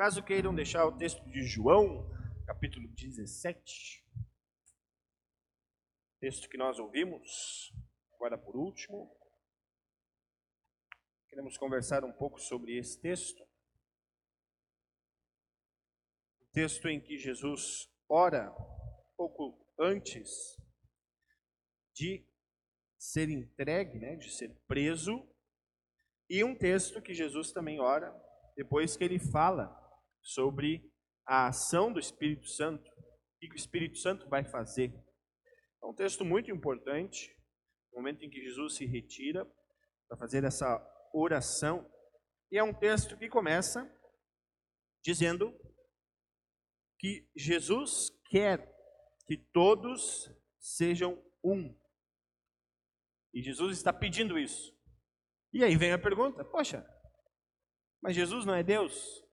Caso queiram deixar o texto de João, capítulo 17, texto que nós ouvimos, agora por último. Queremos conversar um pouco sobre esse texto. O texto em que Jesus ora pouco antes de ser entregue, né, de ser preso, e um texto que Jesus também ora depois que ele fala sobre a ação do Espírito Santo, o que o Espírito Santo vai fazer. É um texto muito importante, no momento em que Jesus se retira para fazer essa oração, e é um texto que começa dizendo que Jesus quer que todos sejam um. E Jesus está pedindo isso. E aí vem a pergunta: poxa, mas Jesus não é Deus?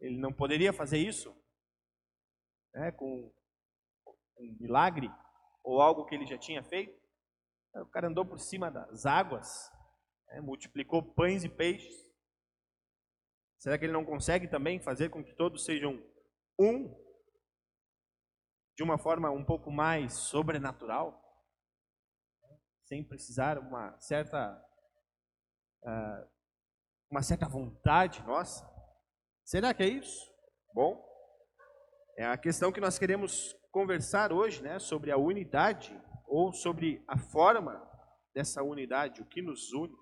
Ele não poderia fazer isso? É, com um milagre? Ou algo que ele já tinha feito? O cara andou por cima das águas, é, multiplicou pães e peixes. Será que ele não consegue também fazer com que todos sejam um? De uma forma um pouco mais sobrenatural? Sem precisar uma certa uh, uma certa vontade nossa? Será que é isso? Bom, é a questão que nós queremos conversar hoje, né, sobre a unidade ou sobre a forma dessa unidade, o que nos une.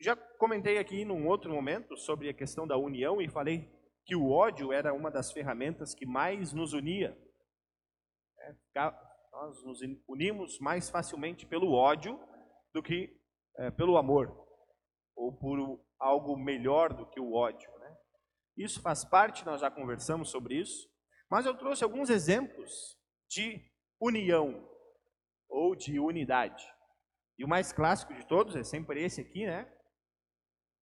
Já comentei aqui num outro momento sobre a questão da união e falei que o ódio era uma das ferramentas que mais nos unia. É, nós nos unimos mais facilmente pelo ódio do que é, pelo amor ou por algo melhor do que o ódio. Né? Isso faz parte, nós já conversamos sobre isso, mas eu trouxe alguns exemplos de união ou de unidade. E o mais clássico de todos é sempre esse aqui, né?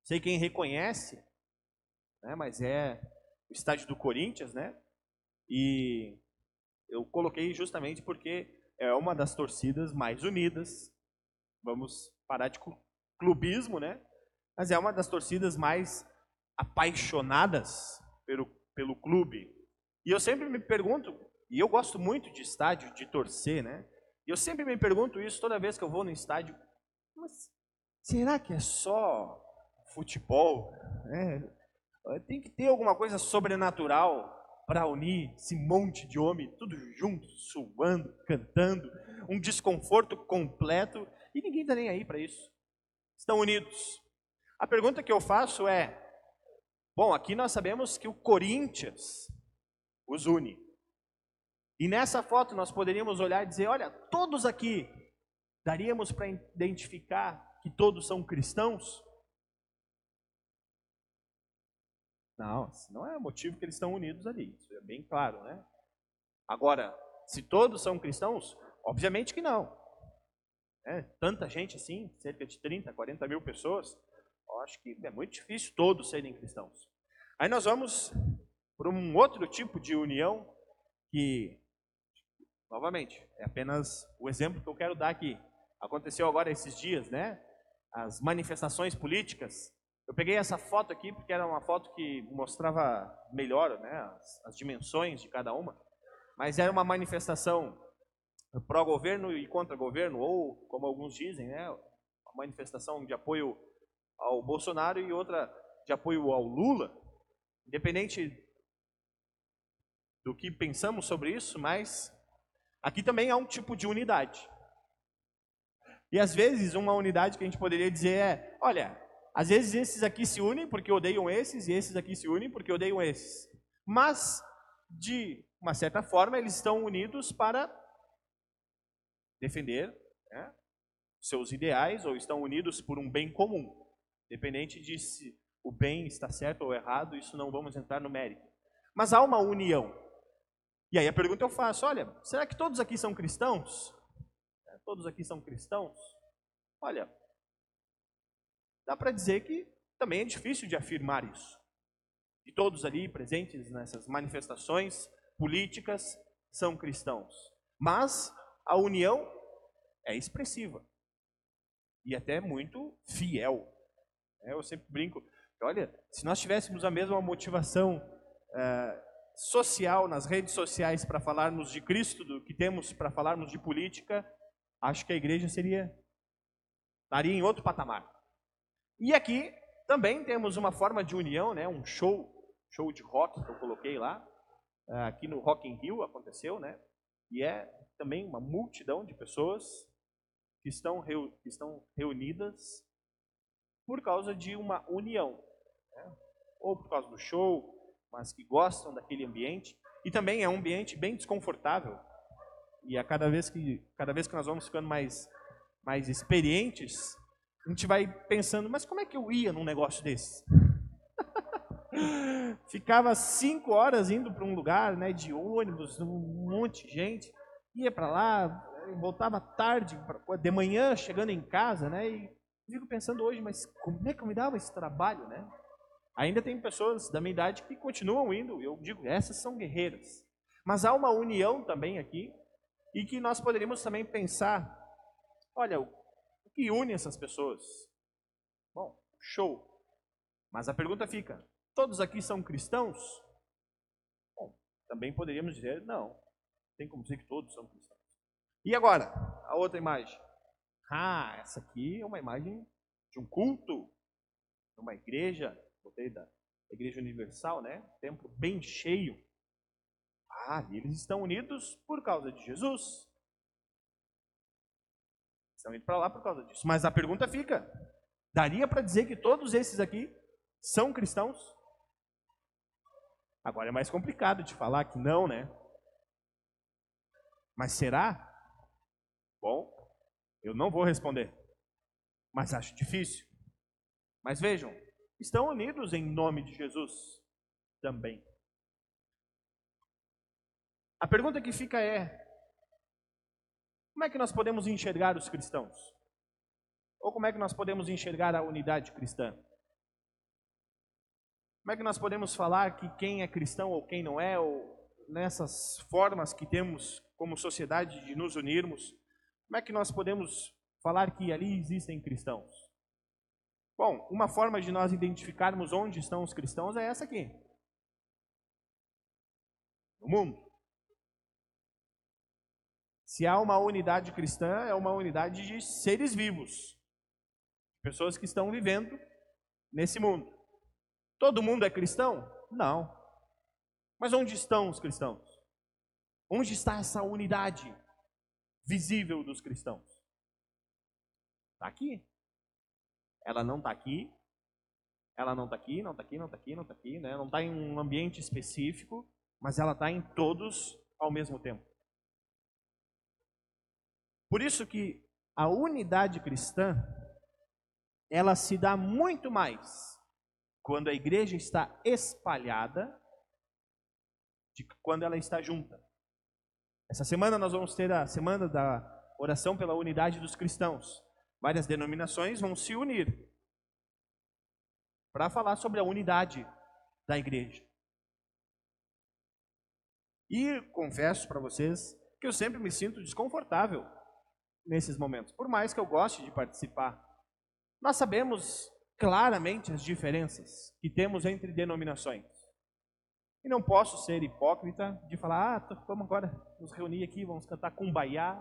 Sei quem reconhece, né? mas é o estádio do Corinthians, né? E eu coloquei justamente porque é uma das torcidas mais unidas. Vamos parar de clubismo, né? Mas é uma das torcidas mais apaixonadas pelo, pelo clube. E eu sempre me pergunto, e eu gosto muito de estádio, de torcer, né? E eu sempre me pergunto isso toda vez que eu vou no estádio, mas será que é só futebol? É, tem que ter alguma coisa sobrenatural para unir esse monte de homem, tudo junto, suando, cantando, um desconforto completo, e ninguém está nem aí para isso. Estão unidos. A pergunta que eu faço é: bom, aqui nós sabemos que o Corinthians os une. E nessa foto nós poderíamos olhar e dizer: olha, todos aqui, daríamos para identificar que todos são cristãos? Não, não é o motivo que eles estão unidos ali, isso é bem claro, né? Agora, se todos são cristãos, obviamente que não. É, tanta gente assim, cerca de 30, 40 mil pessoas, eu acho que é muito difícil todos serem cristãos. Aí nós vamos para um outro tipo de união que, novamente, é apenas o exemplo que eu quero dar aqui. Aconteceu agora esses dias, né? As manifestações políticas. Eu peguei essa foto aqui porque era uma foto que mostrava melhor, né? As, as dimensões de cada uma. Mas era uma manifestação pró-governo e contra-governo, ou, como alguns dizem, né? Uma manifestação de apoio ao Bolsonaro e outra de apoio ao Lula, independente do que pensamos sobre isso, mas aqui também há um tipo de unidade. E às vezes uma unidade que a gente poderia dizer é, olha, às vezes esses aqui se unem porque odeiam esses e esses aqui se unem porque odeiam esses. Mas de uma certa forma eles estão unidos para defender né, seus ideais ou estão unidos por um bem comum. Independente de se o bem está certo ou errado, isso não vamos entrar no mérito. Mas há uma união. E aí a pergunta eu faço: olha, será que todos aqui são cristãos? É, todos aqui são cristãos? Olha, dá para dizer que também é difícil de afirmar isso. E todos ali presentes nessas manifestações políticas são cristãos. Mas a união é expressiva e até muito fiel. É, eu sempre brinco, Olha, se nós tivéssemos a mesma motivação é, social nas redes sociais para falarmos de Cristo do que temos para falarmos de política, acho que a igreja seria estaria em outro patamar. E aqui também temos uma forma de união, né? Um show, show de rock que eu coloquei lá, é, aqui no Rock in Rio aconteceu, né? E é também uma multidão de pessoas que estão, que estão reunidas por causa de uma união, né? ou por causa do show, mas que gostam daquele ambiente. E também é um ambiente bem desconfortável. E a cada vez que, cada vez que nós vamos ficando mais, mais experientes, a gente vai pensando, mas como é que eu ia num negócio desse? Ficava cinco horas indo para um lugar, né, de ônibus, um monte de gente, ia para lá, voltava tarde, de manhã, chegando em casa, né, e fico pensando hoje, mas como é que eu me dava esse trabalho, né? Ainda tem pessoas da minha idade que continuam indo, eu digo, essas são guerreiras. Mas há uma união também aqui, e que nós poderíamos também pensar, olha, o que une essas pessoas? Bom, show. Mas a pergunta fica, todos aqui são cristãos? Bom, também poderíamos dizer, não, tem como dizer que todos são cristãos. E agora, a outra imagem. Ah, essa aqui é uma imagem de um culto, de uma igreja, botei da Igreja Universal, né? Templo bem cheio. Ah, e eles estão unidos por causa de Jesus. Estão indo para lá por causa disso. Mas a pergunta fica: daria para dizer que todos esses aqui são cristãos? Agora é mais complicado de falar que não, né? Mas será? Eu não vou responder. Mas acho difícil. Mas vejam, estão unidos em nome de Jesus também. A pergunta que fica é: como é que nós podemos enxergar os cristãos? Ou como é que nós podemos enxergar a unidade cristã? Como é que nós podemos falar que quem é cristão ou quem não é, ou nessas formas que temos como sociedade de nos unirmos, como é que nós podemos falar que ali existem cristãos? Bom, uma forma de nós identificarmos onde estão os cristãos é essa aqui. No mundo. Se há uma unidade cristã, é uma unidade de seres vivos. Pessoas que estão vivendo nesse mundo. Todo mundo é cristão? Não. Mas onde estão os cristãos? Onde está essa unidade visível dos cristãos? Está aqui. Ela não está aqui, ela não está aqui, não está aqui, não está aqui, não está aqui, né? não está em um ambiente específico, mas ela está em todos ao mesmo tempo. Por isso que a unidade cristã, ela se dá muito mais quando a igreja está espalhada de quando ela está junta. Essa semana nós vamos ter a semana da oração pela unidade dos cristãos várias denominações vão se unir para falar sobre a unidade da igreja. E confesso para vocês que eu sempre me sinto desconfortável nesses momentos, por mais que eu goste de participar. Nós sabemos claramente as diferenças que temos entre denominações. E não posso ser hipócrita de falar, ah, vamos agora nos reunir aqui, vamos cantar Kumbaya,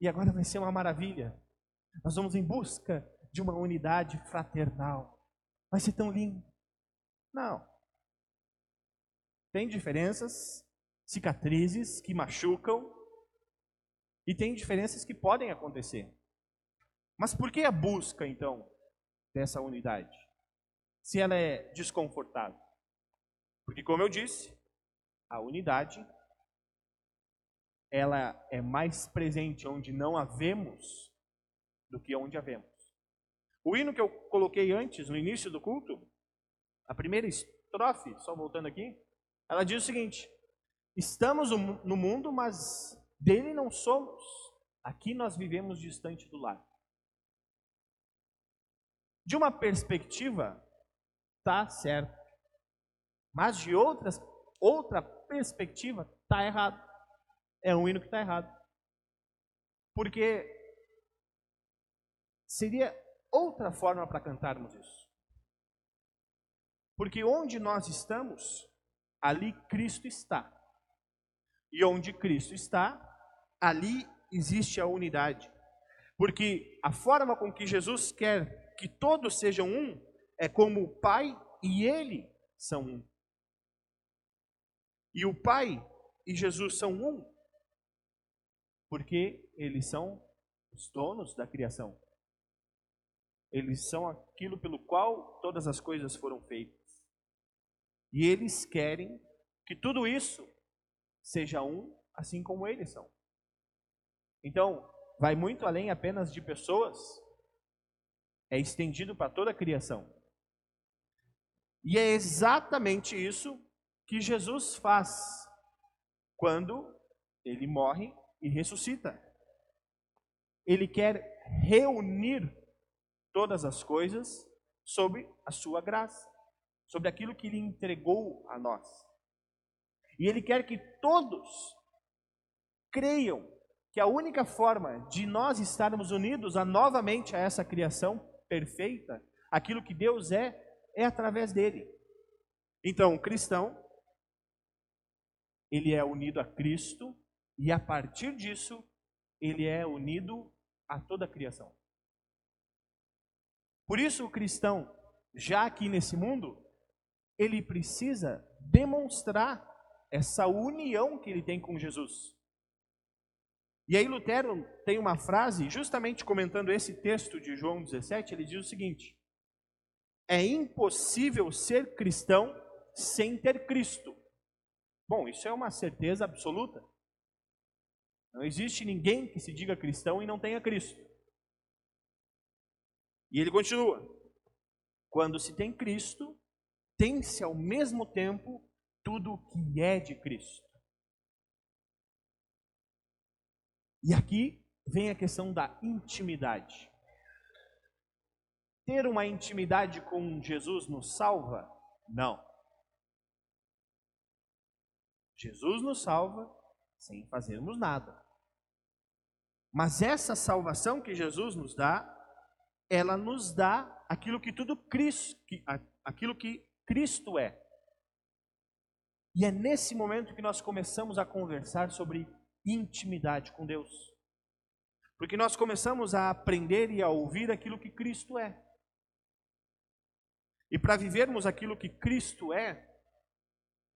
e agora vai ser uma maravilha. Nós vamos em busca de uma unidade fraternal. Vai ser tão lindo. Não. Tem diferenças, cicatrizes que machucam, e tem diferenças que podem acontecer. Mas por que a busca, então, dessa unidade? Se ela é desconfortável? Porque, como eu disse, a unidade ela é mais presente onde não havemos do que onde havemos. O hino que eu coloquei antes, no início do culto, a primeira estrofe, só voltando aqui, ela diz o seguinte: Estamos no mundo, mas dele não somos. Aqui nós vivemos distante do lar. De uma perspectiva, tá certo. Mas de outras, outra perspectiva, tá errado. É um hino que está errado. Porque seria outra forma para cantarmos isso. Porque onde nós estamos, ali Cristo está. E onde Cristo está, ali existe a unidade. Porque a forma com que Jesus quer que todos sejam um é como o Pai e Ele são um. E o Pai e Jesus são um, porque eles são os donos da criação. Eles são aquilo pelo qual todas as coisas foram feitas. E eles querem que tudo isso seja um, assim como eles são. Então, vai muito além apenas de pessoas, é estendido para toda a criação. E é exatamente isso que Jesus faz quando ele morre e ressuscita. Ele quer reunir todas as coisas sob a sua graça, sobre aquilo que ele entregou a nós. E ele quer que todos creiam que a única forma de nós estarmos unidos a novamente a essa criação perfeita, aquilo que Deus é, é através dele. Então, o cristão, ele é unido a Cristo e a partir disso, ele é unido a toda a criação. Por isso, o cristão, já aqui nesse mundo, ele precisa demonstrar essa união que ele tem com Jesus. E aí, Lutero tem uma frase, justamente comentando esse texto de João 17, ele diz o seguinte: É impossível ser cristão sem ter Cristo. Bom, isso é uma certeza absoluta. Não existe ninguém que se diga cristão e não tenha Cristo. E ele continua: quando se tem Cristo, tem-se ao mesmo tempo tudo o que é de Cristo. E aqui vem a questão da intimidade. Ter uma intimidade com Jesus nos salva? Não. Jesus nos salva sem fazermos nada. Mas essa salvação que Jesus nos dá, ela nos dá aquilo que tudo Cristo, aquilo que Cristo é. E é nesse momento que nós começamos a conversar sobre intimidade com Deus. Porque nós começamos a aprender e a ouvir aquilo que Cristo é. E para vivermos aquilo que Cristo é,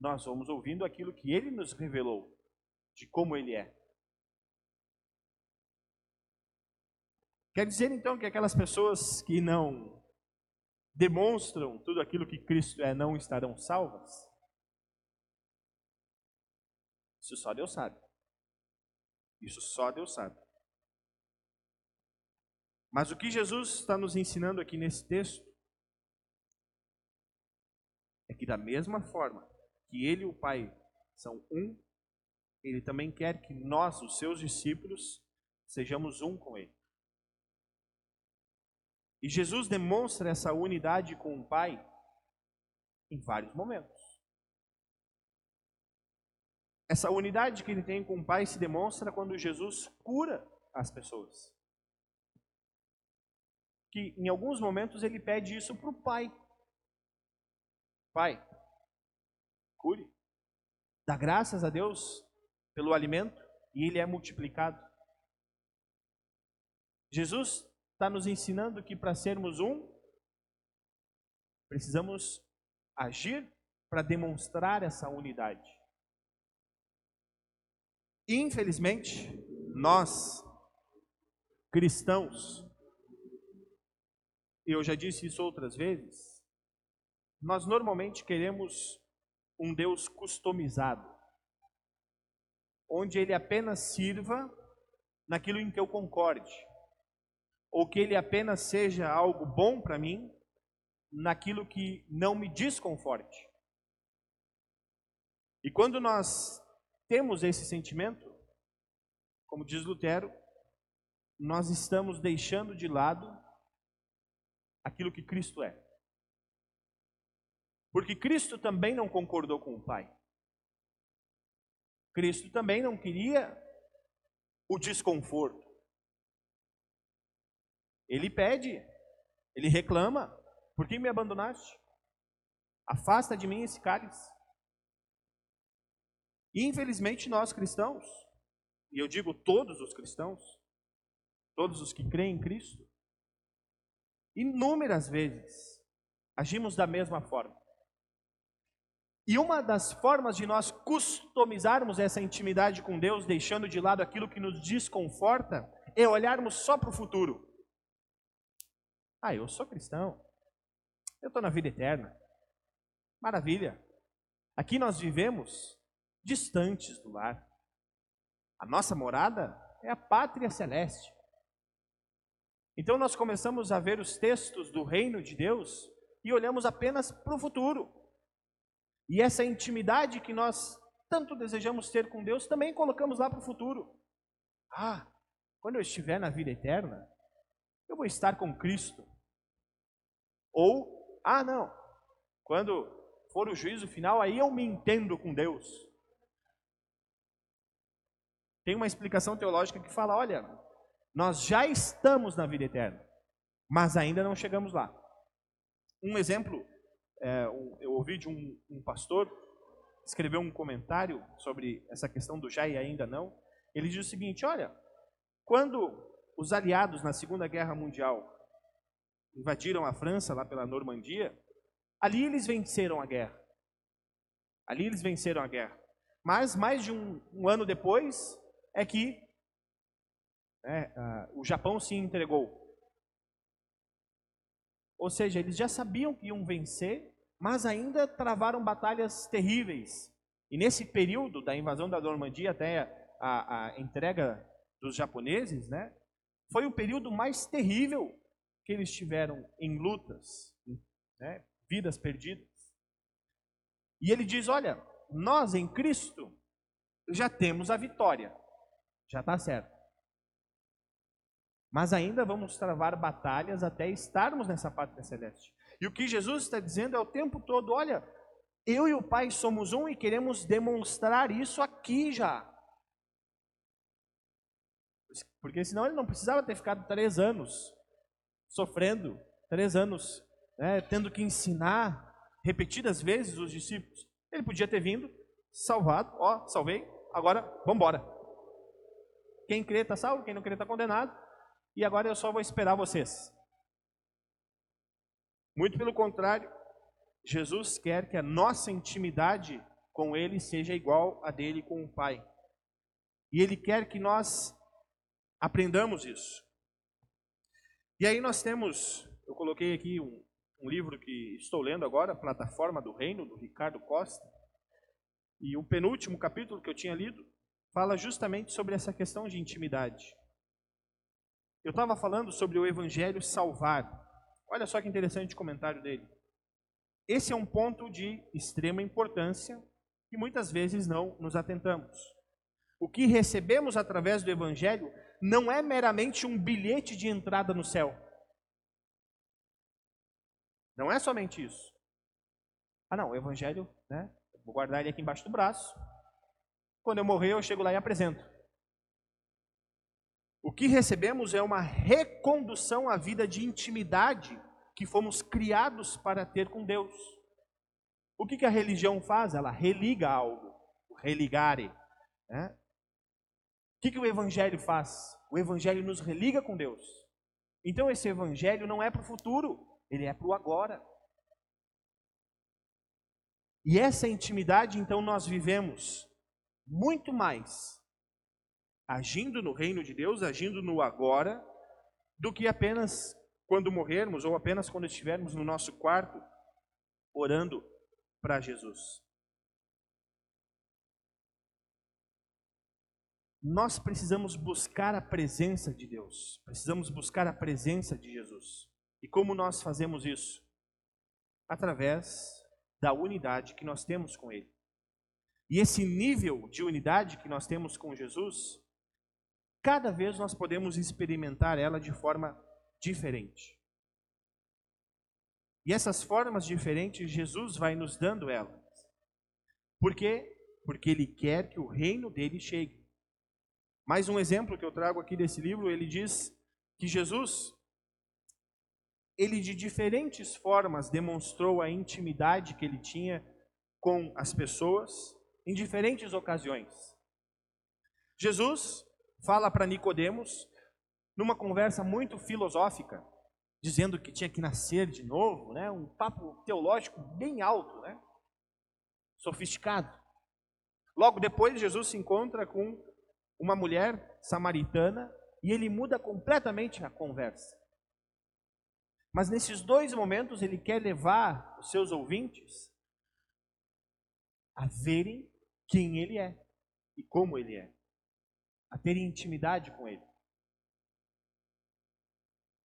nós vamos ouvindo aquilo que ele nos revelou, de como ele é. Quer dizer então que aquelas pessoas que não demonstram tudo aquilo que Cristo é não estarão salvas? Isso só Deus sabe. Isso só Deus sabe. Mas o que Jesus está nos ensinando aqui nesse texto é que, da mesma forma que Ele e o Pai são um, Ele também quer que nós, os seus discípulos, sejamos um com Ele. E Jesus demonstra essa unidade com o Pai em vários momentos. Essa unidade que ele tem com o Pai se demonstra quando Jesus cura as pessoas. Que em alguns momentos ele pede isso para o Pai. Pai, cure. Dá graças a Deus pelo alimento e ele é multiplicado. Jesus está nos ensinando que para sermos um, precisamos agir para demonstrar essa unidade. Infelizmente, nós, cristãos, eu já disse isso outras vezes, nós normalmente queremos um Deus customizado, onde ele apenas sirva naquilo em que eu concorde ou que ele apenas seja algo bom para mim naquilo que não me desconforte. E quando nós temos esse sentimento, como diz Lutero, nós estamos deixando de lado aquilo que Cristo é. Porque Cristo também não concordou com o Pai. Cristo também não queria o desconforto. Ele pede, ele reclama: por que me abandonaste? Afasta de mim esse cálice. Infelizmente nós cristãos, e eu digo todos os cristãos, todos os que creem em Cristo, inúmeras vezes agimos da mesma forma. E uma das formas de nós customizarmos essa intimidade com Deus, deixando de lado aquilo que nos desconforta, é olharmos só para o futuro. Ah, eu sou cristão. Eu estou na vida eterna. Maravilha. Aqui nós vivemos distantes do lar. A nossa morada é a pátria celeste. Então nós começamos a ver os textos do reino de Deus e olhamos apenas para o futuro. E essa intimidade que nós tanto desejamos ter com Deus também colocamos lá para o futuro. Ah, quando eu estiver na vida eterna, eu vou estar com Cristo. Ou, ah, não, quando for o juízo final, aí eu me entendo com Deus. Tem uma explicação teológica que fala: olha, nós já estamos na vida eterna, mas ainda não chegamos lá. Um exemplo, é, eu ouvi de um, um pastor escreveu um comentário sobre essa questão do já e ainda não. Ele diz o seguinte: olha, quando os aliados na Segunda Guerra Mundial invadiram a França lá pela Normandia, ali eles venceram a guerra. Ali eles venceram a guerra. Mas mais de um, um ano depois é que né, uh, o Japão se entregou. Ou seja, eles já sabiam que iam vencer, mas ainda travaram batalhas terríveis. E nesse período da invasão da Normandia até a, a entrega dos japoneses, né, foi o período mais terrível que eles tiveram em lutas, né, vidas perdidas. E ele diz: Olha, nós em Cristo já temos a vitória, já está certo. Mas ainda vamos travar batalhas até estarmos nessa pátria celeste. E o que Jesus está dizendo é o tempo todo: olha, eu e o Pai somos um e queremos demonstrar isso aqui já. Porque senão ele não precisava ter ficado três anos sofrendo, três anos né, tendo que ensinar repetidas vezes os discípulos. Ele podia ter vindo, salvado, ó, salvei, agora vamos embora. Quem crê está salvo, quem não crê está condenado, e agora eu só vou esperar vocês. Muito pelo contrário, Jesus quer que a nossa intimidade com Ele seja igual a dele com o Pai. E Ele quer que nós Aprendamos isso. E aí nós temos, eu coloquei aqui um, um livro que estou lendo agora, Plataforma do Reino, do Ricardo Costa. E o penúltimo capítulo que eu tinha lido fala justamente sobre essa questão de intimidade. Eu estava falando sobre o Evangelho salvar. Olha só que interessante o comentário dele. Esse é um ponto de extrema importância que muitas vezes não nos atentamos. O que recebemos através do Evangelho não é meramente um bilhete de entrada no céu. Não é somente isso. Ah, não, o Evangelho, né? Vou guardar ele aqui embaixo do braço. Quando eu morrer, eu chego lá e apresento. O que recebemos é uma recondução à vida de intimidade que fomos criados para ter com Deus. O que, que a religião faz? Ela religa algo, religare. Né? O que, que o Evangelho faz? O Evangelho nos religa com Deus. Então esse Evangelho não é para o futuro, ele é para o agora. E essa intimidade, então, nós vivemos muito mais agindo no reino de Deus, agindo no agora, do que apenas quando morrermos ou apenas quando estivermos no nosso quarto orando para Jesus. nós precisamos buscar a presença de Deus, precisamos buscar a presença de Jesus. E como nós fazemos isso? Através da unidade que nós temos com Ele. E esse nível de unidade que nós temos com Jesus, cada vez nós podemos experimentar ela de forma diferente. E essas formas diferentes, Jesus vai nos dando elas. Por quê? Porque Ele quer que o reino dele chegue. Mais um exemplo que eu trago aqui desse livro, ele diz que Jesus ele de diferentes formas demonstrou a intimidade que ele tinha com as pessoas em diferentes ocasiões. Jesus fala para Nicodemos numa conversa muito filosófica, dizendo que tinha que nascer de novo, né? Um papo teológico bem alto, né? Sofisticado. Logo depois Jesus se encontra com uma mulher samaritana e ele muda completamente a conversa. Mas nesses dois momentos ele quer levar os seus ouvintes a verem quem ele é e como ele é, a terem intimidade com ele.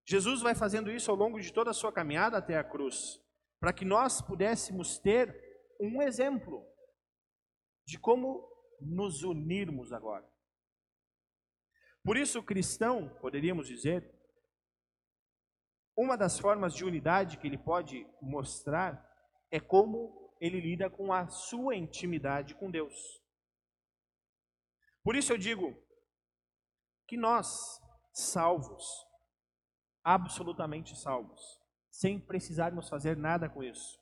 Jesus vai fazendo isso ao longo de toda a sua caminhada até a cruz, para que nós pudéssemos ter um exemplo de como nos unirmos agora. Por isso, o cristão, poderíamos dizer, uma das formas de unidade que ele pode mostrar é como ele lida com a sua intimidade com Deus. Por isso eu digo que nós, salvos, absolutamente salvos, sem precisarmos fazer nada com isso,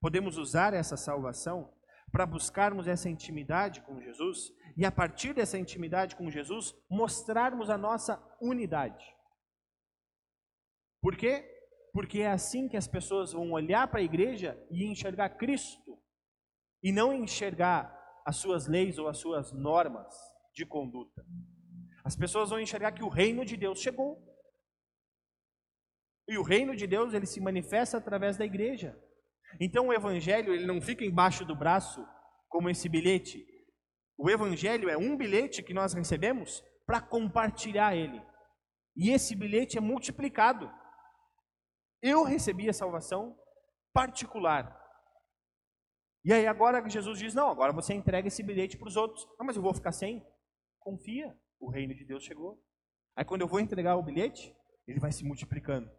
podemos usar essa salvação para buscarmos essa intimidade com Jesus e a partir dessa intimidade com Jesus mostrarmos a nossa unidade. Por quê? Porque é assim que as pessoas vão olhar para a igreja e enxergar Cristo e não enxergar as suas leis ou as suas normas de conduta. As pessoas vão enxergar que o reino de Deus chegou. E o reino de Deus, ele se manifesta através da igreja. Então o evangelho, ele não fica embaixo do braço como esse bilhete. O evangelho é um bilhete que nós recebemos para compartilhar ele. E esse bilhete é multiplicado. Eu recebi a salvação particular. E aí agora Jesus diz: "Não, agora você entrega esse bilhete para os outros". "Ah, mas eu vou ficar sem?" Confia, o reino de Deus chegou. Aí quando eu vou entregar o bilhete, ele vai se multiplicando.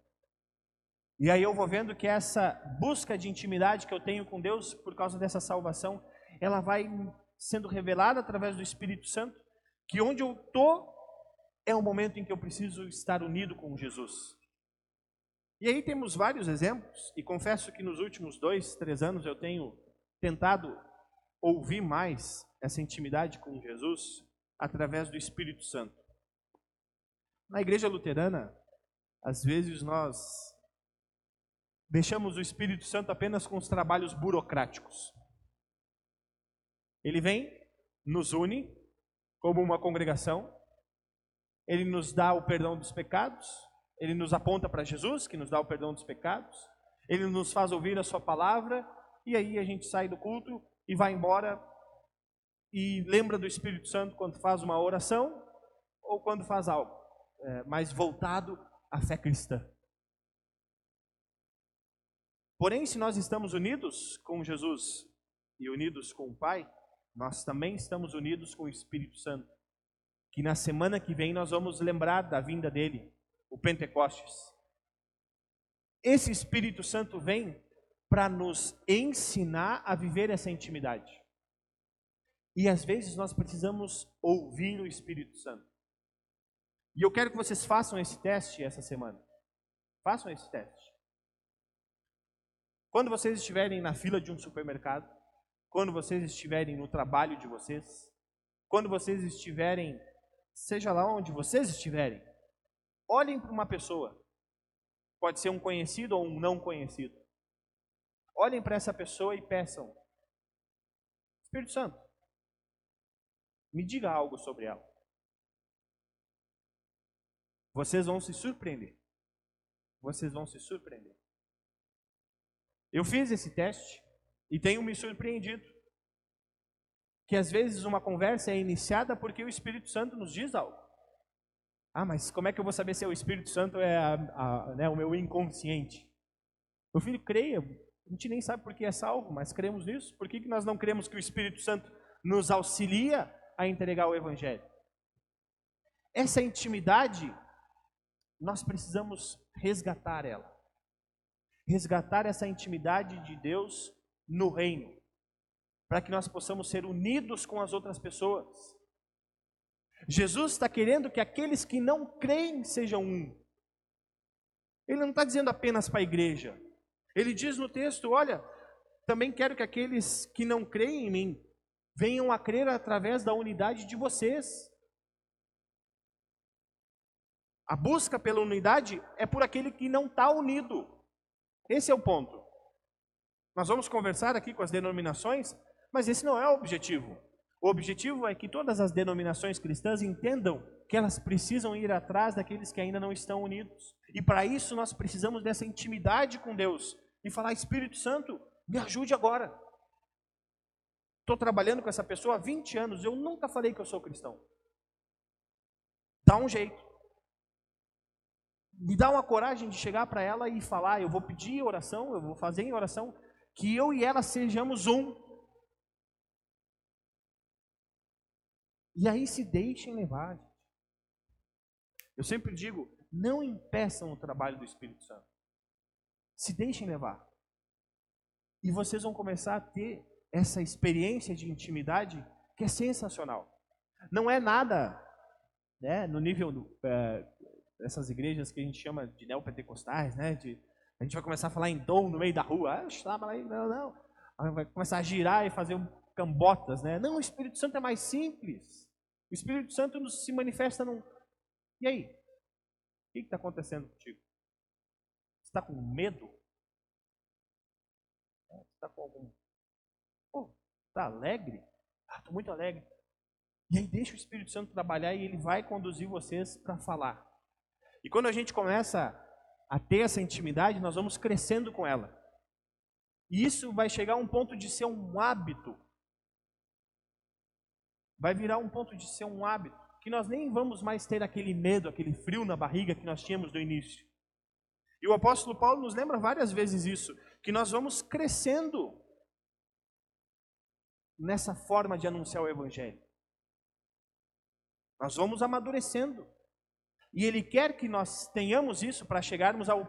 E aí eu vou vendo que essa busca de intimidade que eu tenho com Deus por causa dessa salvação, ela vai sendo revelada através do Espírito Santo, que onde eu tô é o momento em que eu preciso estar unido com Jesus. E aí temos vários exemplos, e confesso que nos últimos dois, três anos eu tenho tentado ouvir mais essa intimidade com Jesus através do Espírito Santo. Na igreja luterana, às vezes nós deixamos o Espírito Santo apenas com os trabalhos burocráticos. Ele vem, nos une como uma congregação, ele nos dá o perdão dos pecados, ele nos aponta para Jesus, que nos dá o perdão dos pecados, ele nos faz ouvir a Sua palavra, e aí a gente sai do culto e vai embora e lembra do Espírito Santo quando faz uma oração ou quando faz algo é, mais voltado à fé cristã. Porém, se nós estamos unidos com Jesus e unidos com o Pai, nós também estamos unidos com o Espírito Santo. Que na semana que vem nós vamos lembrar da vinda dele, o Pentecostes. Esse Espírito Santo vem para nos ensinar a viver essa intimidade. E às vezes nós precisamos ouvir o Espírito Santo. E eu quero que vocês façam esse teste essa semana. Façam esse teste. Quando vocês estiverem na fila de um supermercado, quando vocês estiverem no trabalho de vocês, quando vocês estiverem, seja lá onde vocês estiverem, olhem para uma pessoa. Pode ser um conhecido ou um não conhecido. Olhem para essa pessoa e peçam: Espírito Santo, me diga algo sobre ela. Vocês vão se surpreender. Vocês vão se surpreender. Eu fiz esse teste e tenho me surpreendido. Que às vezes uma conversa é iniciada porque o Espírito Santo nos diz algo. Ah, mas como é que eu vou saber se é o Espírito Santo é a, a, né, o meu inconsciente? Meu filho, creia. A gente nem sabe por que é salvo, mas cremos nisso. Por que, que nós não cremos que o Espírito Santo nos auxilia a entregar o Evangelho? Essa intimidade, nós precisamos resgatar ela resgatar essa intimidade de Deus no reino, para que nós possamos ser unidos com as outras pessoas. Jesus está querendo que aqueles que não creem sejam um. Ele não está dizendo apenas para a igreja. Ele diz no texto: olha, também quero que aqueles que não creem em mim venham a crer através da unidade de vocês. A busca pela unidade é por aquele que não está unido. Esse é o ponto. Nós vamos conversar aqui com as denominações, mas esse não é o objetivo. O objetivo é que todas as denominações cristãs entendam que elas precisam ir atrás daqueles que ainda não estão unidos. E para isso nós precisamos dessa intimidade com Deus e falar: Espírito Santo, me ajude agora. Estou trabalhando com essa pessoa há 20 anos, eu nunca falei que eu sou cristão. Dá um jeito me dá uma coragem de chegar para ela e falar: eu vou pedir oração, eu vou fazer em oração, que eu e ela sejamos um. E aí se deixem levar. Eu sempre digo: não impeçam o trabalho do Espírito Santo. Se deixem levar. E vocês vão começar a ter essa experiência de intimidade que é sensacional. Não é nada né, no nível do, é, essas igrejas que a gente chama de neopentecostais, né? De, a gente vai começar a falar em dom no meio da rua. Ah, lá, não, não. Vai começar a girar e fazer um cambotas, né? Não, o Espírito Santo é mais simples. O Espírito Santo nos, se manifesta num. E aí? O que está acontecendo contigo? Você está com medo? Você está com algum. Está alegre? Ah, estou muito alegre. E aí deixa o Espírito Santo trabalhar e ele vai conduzir vocês para falar. E quando a gente começa a ter essa intimidade, nós vamos crescendo com ela. E isso vai chegar a um ponto de ser um hábito. Vai virar um ponto de ser um hábito. Que nós nem vamos mais ter aquele medo, aquele frio na barriga que nós tínhamos no início. E o apóstolo Paulo nos lembra várias vezes isso, que nós vamos crescendo nessa forma de anunciar o evangelho. Nós vamos amadurecendo. E Ele quer que nós tenhamos isso para chegarmos ao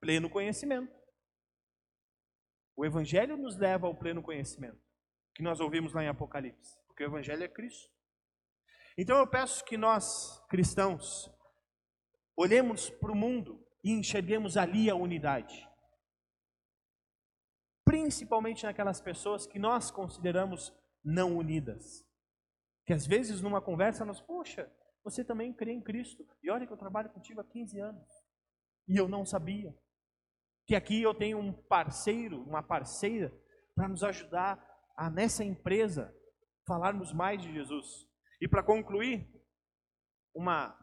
pleno conhecimento. O Evangelho nos leva ao pleno conhecimento, que nós ouvimos lá em Apocalipse, porque o Evangelho é Cristo. Então eu peço que nós, cristãos, olhemos para o mundo e enxerguemos ali a unidade. Principalmente naquelas pessoas que nós consideramos não unidas. Que às vezes numa conversa nós, poxa, você também crê em Cristo. E olha que eu trabalho contigo há 15 anos. E eu não sabia. Que aqui eu tenho um parceiro, uma parceira, para nos ajudar a, nessa empresa, falarmos mais de Jesus. E para concluir, uma,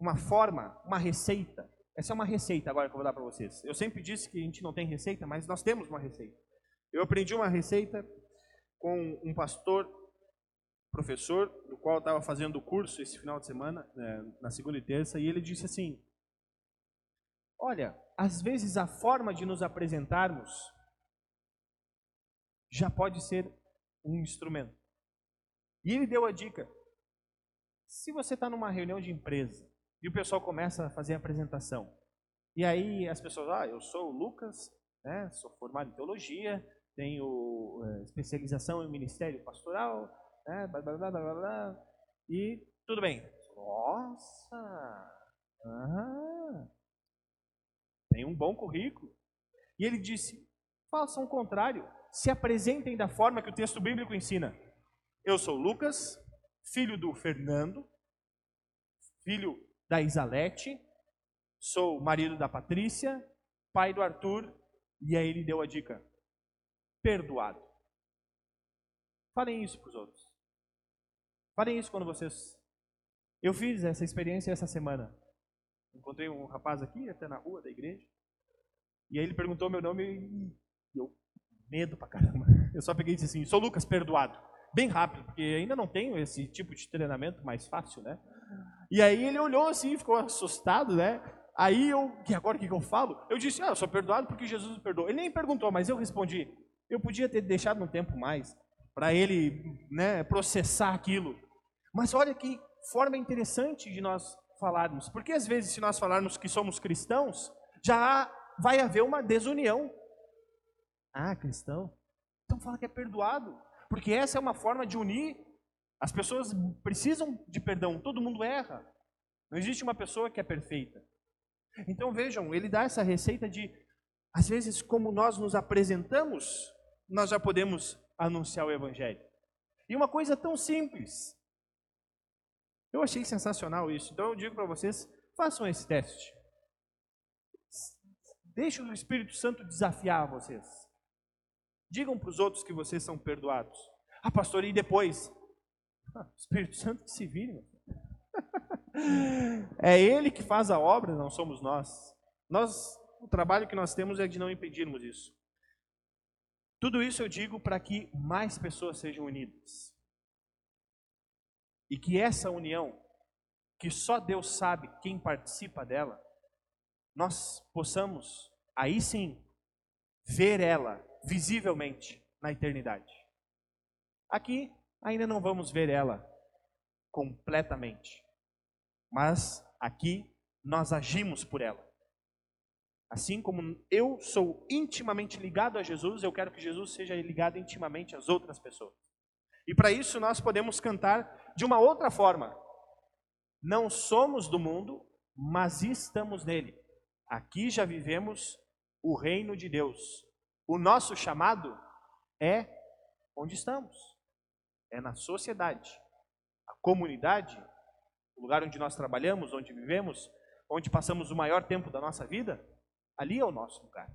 uma forma, uma receita. Essa é uma receita agora que eu vou dar para vocês. Eu sempre disse que a gente não tem receita, mas nós temos uma receita. Eu aprendi uma receita com um pastor professor, do qual eu estava fazendo o curso esse final de semana, né, na segunda e terça, e ele disse assim: Olha, às vezes a forma de nos apresentarmos já pode ser um instrumento. E ele deu a dica: se você está numa reunião de empresa e o pessoal começa a fazer a apresentação, e aí as pessoas, ah, eu sou o Lucas, né, sou formado em teologia, tenho é, especialização em ministério pastoral, né? Blá, blá, blá, blá, blá, e tudo bem. Nossa! Ah, tem um bom currículo. E ele disse: façam o contrário, se apresentem da forma que o texto bíblico ensina. Eu sou Lucas, filho do Fernando, filho da Isalete, sou marido da Patrícia, pai do Arthur, e aí ele deu a dica: perdoado. Falem isso para os outros. Falem isso quando vocês. Eu fiz essa experiência essa semana. Encontrei um rapaz aqui, até na rua da igreja. E aí ele perguntou meu nome e eu, medo pra caramba. Eu só peguei e disse assim: sou Lucas, perdoado. Bem rápido, porque ainda não tenho esse tipo de treinamento mais fácil, né? E aí ele olhou assim, ficou assustado, né? Aí eu, que agora o que, que eu falo? Eu disse: Ah, eu sou perdoado porque Jesus me perdoou. Ele nem perguntou, mas eu respondi: Eu podia ter deixado um tempo mais para ele né, processar aquilo. Mas olha que forma interessante de nós falarmos, porque às vezes, se nós falarmos que somos cristãos, já vai haver uma desunião. Ah, cristão? Então fala que é perdoado, porque essa é uma forma de unir. As pessoas precisam de perdão, todo mundo erra. Não existe uma pessoa que é perfeita. Então vejam, ele dá essa receita de, às vezes, como nós nos apresentamos, nós já podemos anunciar o Evangelho. E uma coisa tão simples. Eu achei sensacional isso. Então eu digo para vocês, façam esse teste. Deixe o Espírito Santo desafiar vocês. Digam para os outros que vocês são perdoados. Ah, pastor, e depois? Ah, Espírito Santo que se vire. é Ele que faz a obra, não somos nós. Nós, o trabalho que nós temos é de não impedirmos isso. Tudo isso eu digo para que mais pessoas sejam unidas. E que essa união, que só Deus sabe quem participa dela, nós possamos, aí sim, ver ela visivelmente na eternidade. Aqui ainda não vamos ver ela completamente, mas aqui nós agimos por ela. Assim como eu sou intimamente ligado a Jesus, eu quero que Jesus seja ligado intimamente às outras pessoas. E para isso nós podemos cantar de uma outra forma. Não somos do mundo, mas estamos nele. Aqui já vivemos o reino de Deus. O nosso chamado é onde estamos. É na sociedade. A comunidade, o lugar onde nós trabalhamos, onde vivemos, onde passamos o maior tempo da nossa vida, ali é o nosso lugar.